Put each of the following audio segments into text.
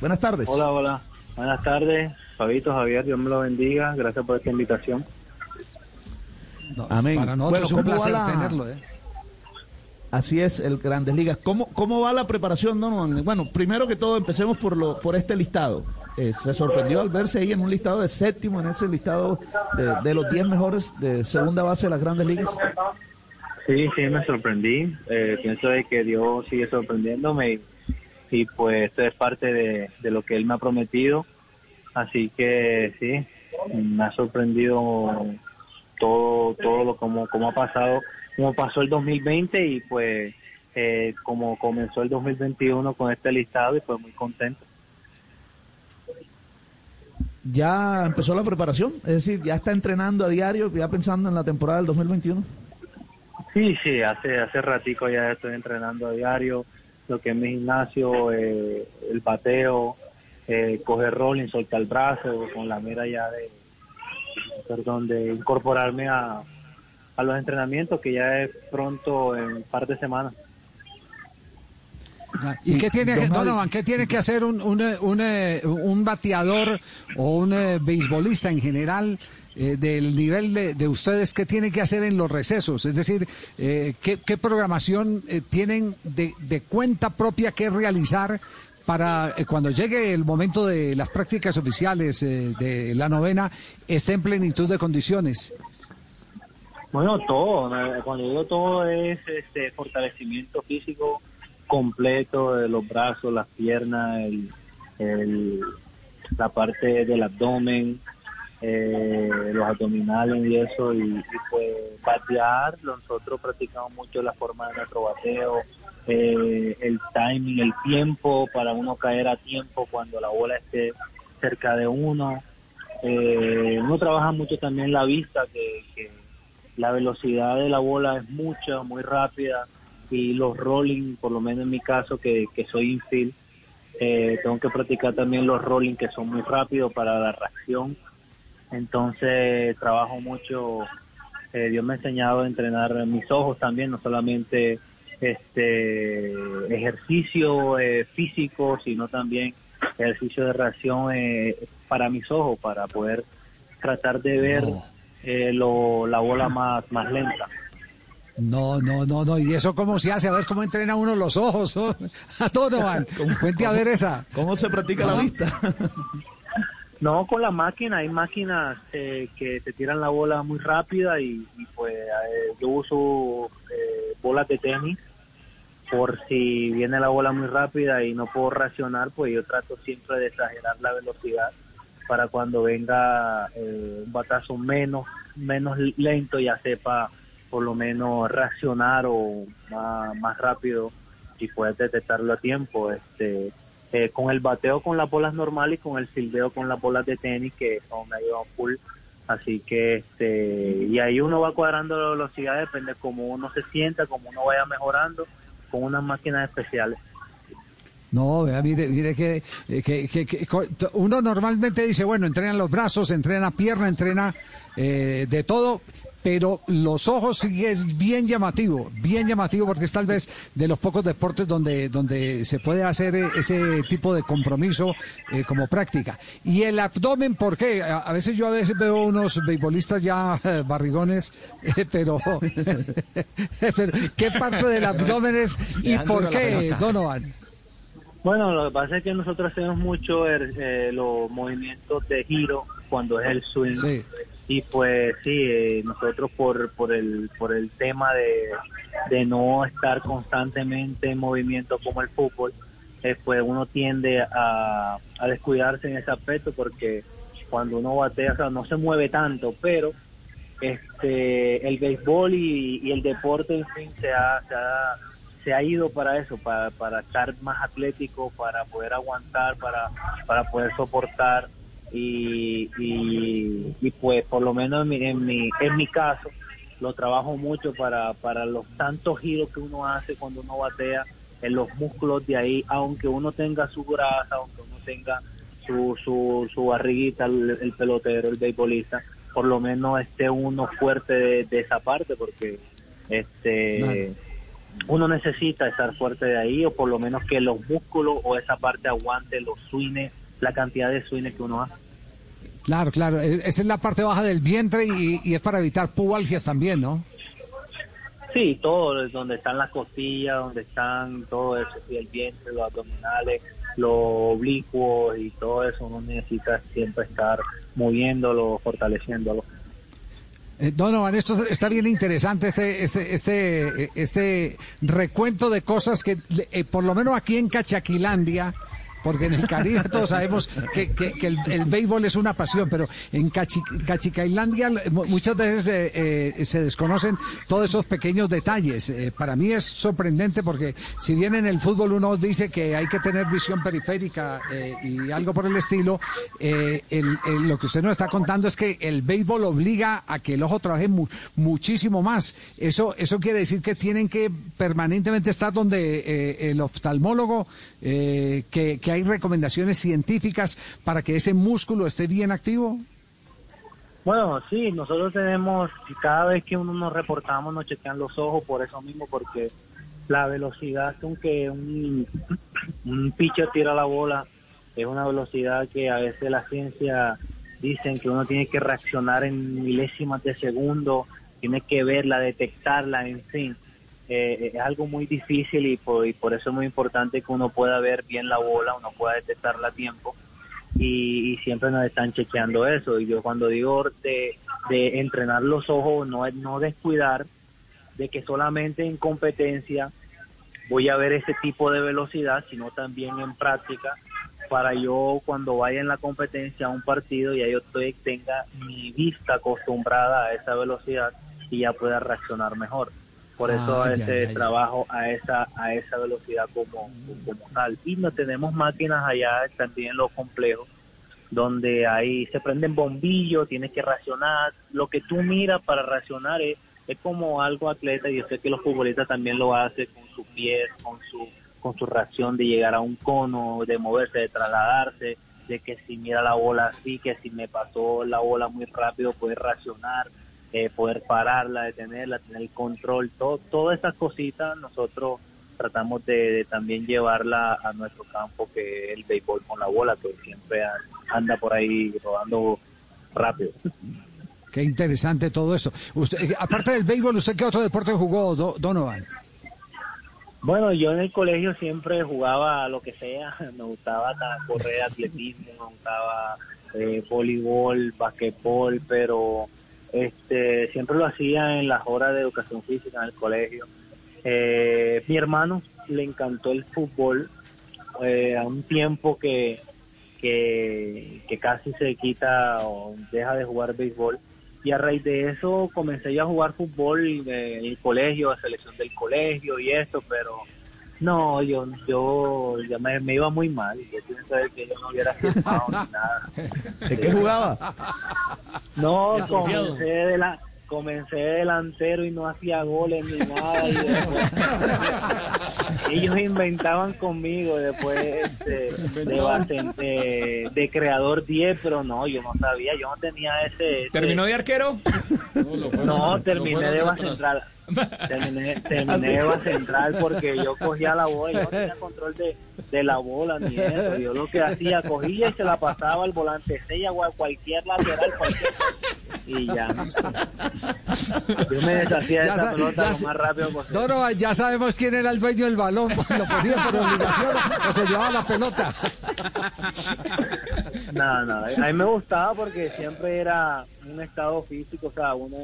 Buenas tardes. Hola, hola. Buenas tardes, Fabito, Javier, Dios me lo bendiga. Gracias por esta invitación. Amén. Para nosotros Bueno, es un ¿cómo va placer la- tenerlo. ¿eh? Así es, el Grandes Ligas. ¿Cómo, cómo va la preparación, Donovan? Bueno, primero que todo, empecemos por lo por este listado. Eh, se sorprendió al verse ahí en un listado de séptimo, en ese listado de, de los 10 mejores de segunda base de las Grandes Ligas. Sí, sí, me sorprendí. Eh, pienso de que Dios sigue sorprendiéndome y, y, pues esto es parte de, de lo que Él me ha prometido. Así que sí, me ha sorprendido todo, todo lo como, como ha pasado, como pasó el 2020 y pues eh, como comenzó el 2021 con este listado y pues muy contento. ¿Ya empezó la preparación? Es decir, ¿ya está entrenando a diario, ya pensando en la temporada del 2021? Sí, sí, hace hace ratico ya estoy entrenando a diario, lo que es mi gimnasio, eh, el bateo, eh, coger rolling, soltar el brazo, con la mira ya de, perdón, de incorporarme a, a los entrenamientos que ya es pronto en un par de semanas. ¿Y Sí, qué tiene, Javi. Donovan, qué tiene que hacer un, un, eh, un, eh, un bateador o un eh, beisbolista en general eh, del nivel de, de ustedes? ¿Qué tiene que hacer en los recesos? Es decir, eh, ¿qué, qué programación eh, tienen de, de cuenta propia que realizar para eh, cuando llegue el momento de las prácticas oficiales eh, de la novena esté en plenitud de condiciones? Bueno, todo, cuando digo todo es este fortalecimiento físico completo de los brazos, las piernas, el, el- la parte del abdomen, eh, los abdominales y eso, y, y pues batear, nosotros practicamos mucho la forma de nuestro bateo, eh, el timing, el tiempo para uno caer a tiempo cuando la bola esté cerca de uno. Eh, uno trabaja mucho también la vista, que, que la velocidad de la bola es mucha, muy rápida y los rolling, por lo menos en mi caso que, que soy infield, eh, tengo que practicar también los rolling que son muy rápidos para la reacción. Entonces trabajo mucho, eh, Dios me ha enseñado a entrenar mis ojos también, no solamente este ejercicio eh, físico, sino también ejercicio de reacción eh, para mis ojos, para poder tratar de ver No. eh, lo, la bola más, más lenta. No, no, no, no. ¿Y eso cómo se hace? A ver cómo entrena uno los ojos. A Donovan. Cuente a ver esa. ¿Cómo se practica la vista? No, con la máquina, hay máquinas eh, que te tiran la bola muy rápida y, y, pues eh, yo uso eh, bolas de tenis por si viene la bola muy rápida y no puedo reaccionar, pues yo trato siempre de exagerar la velocidad para cuando venga eh, un batazo menos, menos lento ya sepa por lo menos reaccionar o más, rápido y puedes detectarlo a tiempo. Este, eh, con el bateo con las bolas normales y con el silbeo con las bolas de tenis que son medio full. Así que, este, y ahí uno va cuadrando la velocidad, depende cómo uno se sienta, cómo uno vaya mejorando con unas máquinas especiales. No, vea, mire, mire que, eh, que, que- uno normalmente dice, bueno, entrena los brazos, entrena pierna, entrena eh, de todo, pero los ojos sí es bien llamativo, bien llamativo porque es tal vez de los pocos deportes donde, donde se puede hacer eh, ese tipo de compromiso eh, como práctica. Y el abdomen, ¿por qué? A, a veces yo a veces veo unos beisbolistas ya eh, barrigones, eh, pero, pero ¿qué parte del abdomen es y por qué. Donovan? Bueno, lo que pasa es que nosotros hacemos mucho el- eh, los movimientos de giro cuando es el swing. Sí. Y pues sí, eh, nosotros por, por, el, por el tema de, de no estar constantemente en movimiento como el fútbol, eh, pues uno tiende a, a descuidarse en ese aspecto porque cuando uno batea, o sea, no se mueve tanto, pero este el béisbol y, y el deporte en fin se ha, se ha, se ha ido para eso, para, para estar más atlético, para poder aguantar, para, para poder soportar y, y, y, pues por lo menos en mi, en mi, en mi caso lo trabajo mucho para, para los tantos giros que uno hace cuando uno batea en los músculos de ahí, aunque uno tenga su grasa, aunque uno tenga su, su, su barriguita, el, el pelotero, el beisbolista, por lo menos esté uno fuerte de, de esa parte, porque este uno necesita estar fuerte de ahí o por lo menos que los músculos o esa parte aguante los swings, la cantidad de swings que uno hace. Claro, claro, e, esa es la parte baja del vientre y, y es para evitar pubalgias también, ¿no? Sí, todo, donde están las costillas, donde están todo eso, el vientre, los abdominales, los oblicuos y todo eso, uno necesita siempre estar moviéndolo, fortaleciéndolo. Eh, Donovan, esto está bien interesante, este, este, este, este recuento de cosas que, eh, por lo menos aquí en Cachaquilandia, porque en el Caribe todos sabemos que, el, béisbol es una pasión, pero en Cachi, Cachicailandia muchas veces eh, eh, se desconocen todos esos pequeños detalles. Eh, para mí es sorprendente porque si bien en el fútbol uno dice que hay que tener visión periférica y algo por el estilo, lo que usted nos está contando es que el béisbol obliga a que el ojo trabaje mu muchísimo más. Eso, eso quiere decir que tienen que permanentemente estar donde el oftalmólogo que, hay recomendaciones científicas para que ese músculo esté bien activo? Bueno, sí, nosotros tenemos, cada vez que uno nos reportamos, nos chequean los ojos por eso mismo, porque la velocidad con que un, un pitcher tira la bola es una velocidad que a veces la ciencia dicen que uno tiene que reaccionar en milésimas de segundo, tiene que verla, detectarla, en fin eh, es algo muy difícil y por, eso es muy importante que uno pueda ver bien la bola, uno pueda detectarla a tiempo y, y, siempre nos están chequeando eso. Y yo cuando digo de, de entrenar los ojos, no es no descuidar de que solamente en competencia voy a ver ese tipo de velocidad, sino también en práctica para yo cuando vaya en la competencia a un partido ya yo estoy, tenga mi vista acostumbrada a esa velocidad y ya pueda reaccionar mejor por eso ah, ese ya, trabajo a esa a esa velocidad como, como tal. Y no tenemos máquinas allá también lo complejo donde ahí se prenden bombillos tienes que racionar. Lo que tú miras para racionar es, es como algo atleta y yo sé que los futbolistas también lo hacen con su pie con su con su reacción de llegar a un cono de moverse de trasladarse de que si mira la bola así que si me pasó la bola muy rápido puede racionar eh, poder pararla, detenerla, tener el control, todo, todas esas cositas nosotros tratamos de, de, también llevarla a nuestro campo que es el béisbol con la bola, que siempre anda por ahí rodando rápido. Qué interesante todo eso. Usted, aparte del béisbol, ¿usted qué otro deporte jugó, Do Donovan? Bueno, yo en el colegio siempre jugaba lo que sea, me gustaba correr atletismo, me gustaba eh, voleibol, basquetbol, pero este, siempre lo hacía en las horas de educación física en el colegio. Eh, mi hermano le encantó el fútbol eh, a un tiempo que, que, que, casi se quita o deja de jugar béisbol. Y a raíz de eso comencé ya a jugar fútbol en el colegio, a selección del colegio y esto, pero no, yo, yo ya me, me, iba muy mal. Yo pienso que yo no hubiera firmado ni nada. ¿De qué jugaba? No, comencé, de la, comencé delantero y no hacía goles ni nada. Y después, ellos inventaban conmigo después este, de, bastante, de, creador 10, pero no, yo no sabía, yo no tenía ese... ese... ¿Terminó de arquero? No, no terminé de base central. Terminé, terminé de base central porque yo cogía la bola, yo no tenía control de, de la bola ni eso. Yo lo que hacía, cogía y se la pasaba al volante sella o a cualquier lateral, cualquier y ya. Yo me deshacía de ya esa pelota lo más rápido posible. No, no, ya sabemos quién era el dueño del balón. Lo ponía por obligación o se llevaba la pelota. No, no, a mí me gustaba porque siempre era un estado físico, o sea, una,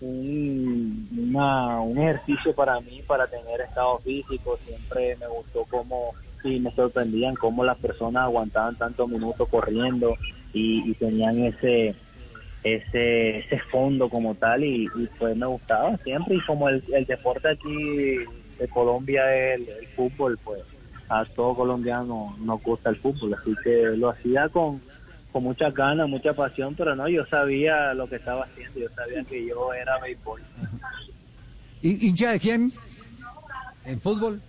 un, una, un ejercicio para mí, para tener estado físico. Siempre me gustó cómo, y me sorprendían cómo las personas aguantaban tantos minutos corriendo y, y tenían ese ese, ese fondo como tal y, y, pues me gustaba siempre y como el, el deporte aquí de Colombia es el, el, fútbol pues a todo colombiano nos gusta el fútbol así que lo hacía con, con muchas ganas, mucha pasión pero no, yo sabía lo que estaba haciendo yo sabía que yo era béisbol ¿Hincha de quién? ¿En fútbol?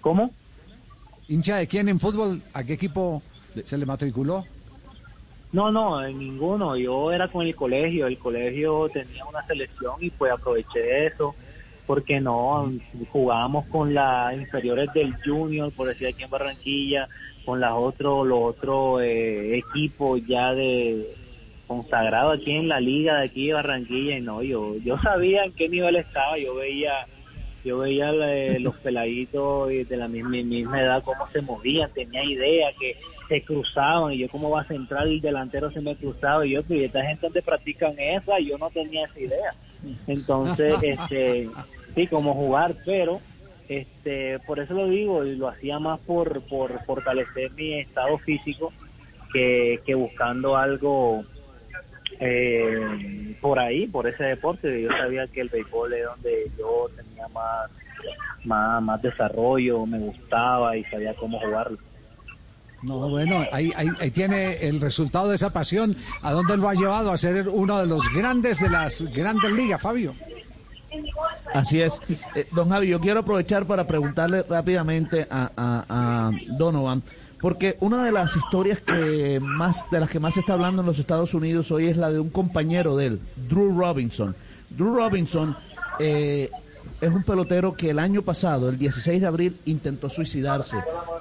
¿Cómo? ¿Hincha de quién en fútbol? ¿A qué equipo se le matriculó? No, no, en ninguno. Yo era con el colegio. El colegio tenía una selección y pues aproveché eso. porque no, jugábamos con las inferiores del Junior, por decir aquí en Barranquilla, con las otros, los otros eh, equipos ya de consagrado aquí en la liga de aquí Barranquilla y no, yo, yo sabía en qué nivel estaba, yo veía yo veía eh, los peladitos de la misma, misma edad cómo se movían, tenía idea que se cruzaban y yo cómo va a centrar el delantero se me cruzaba y yo, pero esta gente donde practican esa, yo no tenía esa idea. Entonces, este, sí, como jugar, pero este, por eso lo digo y lo hacía más por, por fortalecer mi estado físico que, que buscando algo eh, por ahí, por ese deporte. Yo sabía que el béisbol es donde yo tenía más, más, más desarrollo, me gustaba y sabía cómo jugarlo. No, bueno, ahí, ahí, ahí, tiene el resultado de esa pasión. ¿A dónde lo ha llevado a ser uno de los grandes de las grandes ligas, Fabio? Así es. Eh, don Javi, yo quiero aprovechar para preguntarle rápidamente a, a, a, Donovan, porque una de las historias que más, de las que más se está hablando en los Estados Unidos hoy es la de un compañero de él, Drew Robinson. Drew Robinson eh, es un pelotero que el año pasado, el 16 de abril, intentó suicidarse.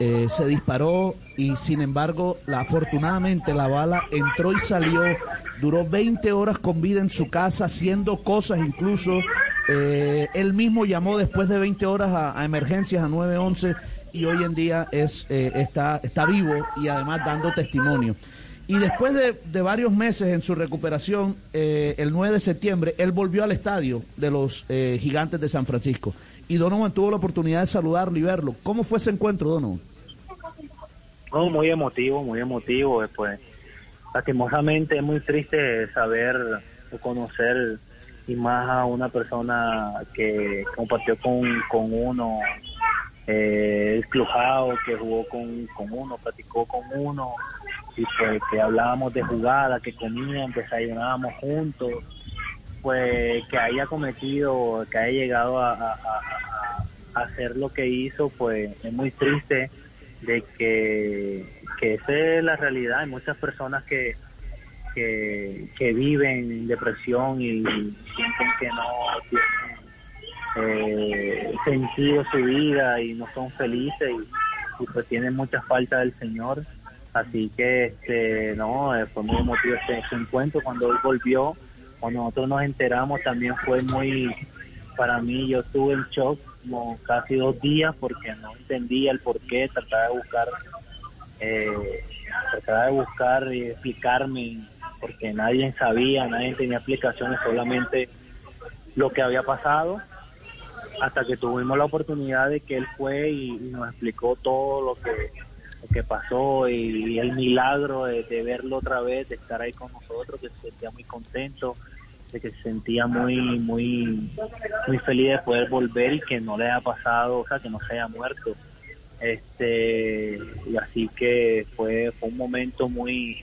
Eh, se disparó y sin embargo, la, afortunadamente la bala entró y salió. Duró 20 horas con vida en su casa, haciendo cosas incluso. Eh, él mismo llamó después de 20 horas a, a emergencias a 911 y hoy en día es, eh, está, está vivo y además dando testimonio. Y después de, de, varios meses en su recuperación, eh, el 9 de septiembre, él volvió al estadio de los eh, Gigantes de San Francisco. Y Donovan tuvo la oportunidad de saludarlo y verlo. ¿Cómo fue ese encuentro, Donovan? Oh, muy emotivo, muy emotivo. Pues, lastimosamente es muy triste saber o conocer y más a una persona que compartió con, con uno eh, el clubado que jugó con, con uno, platicó con uno, y pues que hablábamos de jugada, que comían, desayunábamos juntos, pues que haya cometido, que haya llegado a, hacer lo que hizo, pues es muy triste de que, que esa es la realidad. Hay muchas personas que, que, que viven depresión y sienten que no tienen eh, sentido su vida y no son felices y, pues tienen mucha falta del Señor. Así que, este, no, eh, fue muy emotivo este, este, encuentro. Cuando él volvió, cuando nosotros nos enteramos, también fue muy, para mí, yo estuve en shock como casi dos días porque no entendía el por qué, trataba de buscar, eh, trataba de buscar y explicarme, porque nadie sabía, nadie tenía explicaciones, solamente lo que había pasado hasta que tuvimos la oportunidad de que él fue y, nos explicó todo lo que que pasó y, el milagro de, de, verlo otra vez, de estar ahí con nosotros, que se sentía muy contento, de que se sentía muy, muy, muy feliz de poder volver y que no le haya pasado, o sea, que no se haya muerto. Este, y así que fue, fue un momento muy,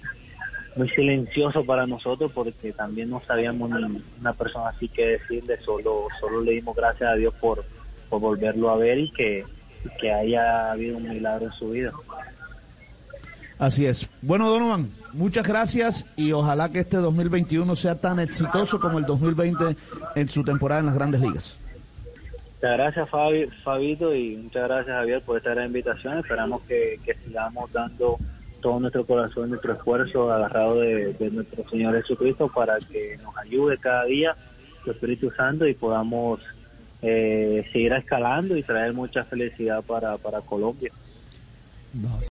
muy silencioso para nosotros porque también no sabíamos ni una persona así que decirle, solo, solo le dimos gracias a Dios por, por volverlo a ver y que, que haya habido un milagro en su vida. Así es. Bueno, Donovan, muchas gracias y ojalá que este 2021 sea tan exitoso como el 2020 en su temporada en las grandes ligas. Muchas gracias, Fabi, Fabito, y muchas gracias, Javier, por esta gran invitación. Esperamos que, que sigamos dando todo nuestro corazón, nuestro esfuerzo agarrado de, nuestro Señor Jesucristo para que nos ayude cada día, su Espíritu Santo, y podamos eh, seguir escalando y traer mucha felicidad para, para Colombia.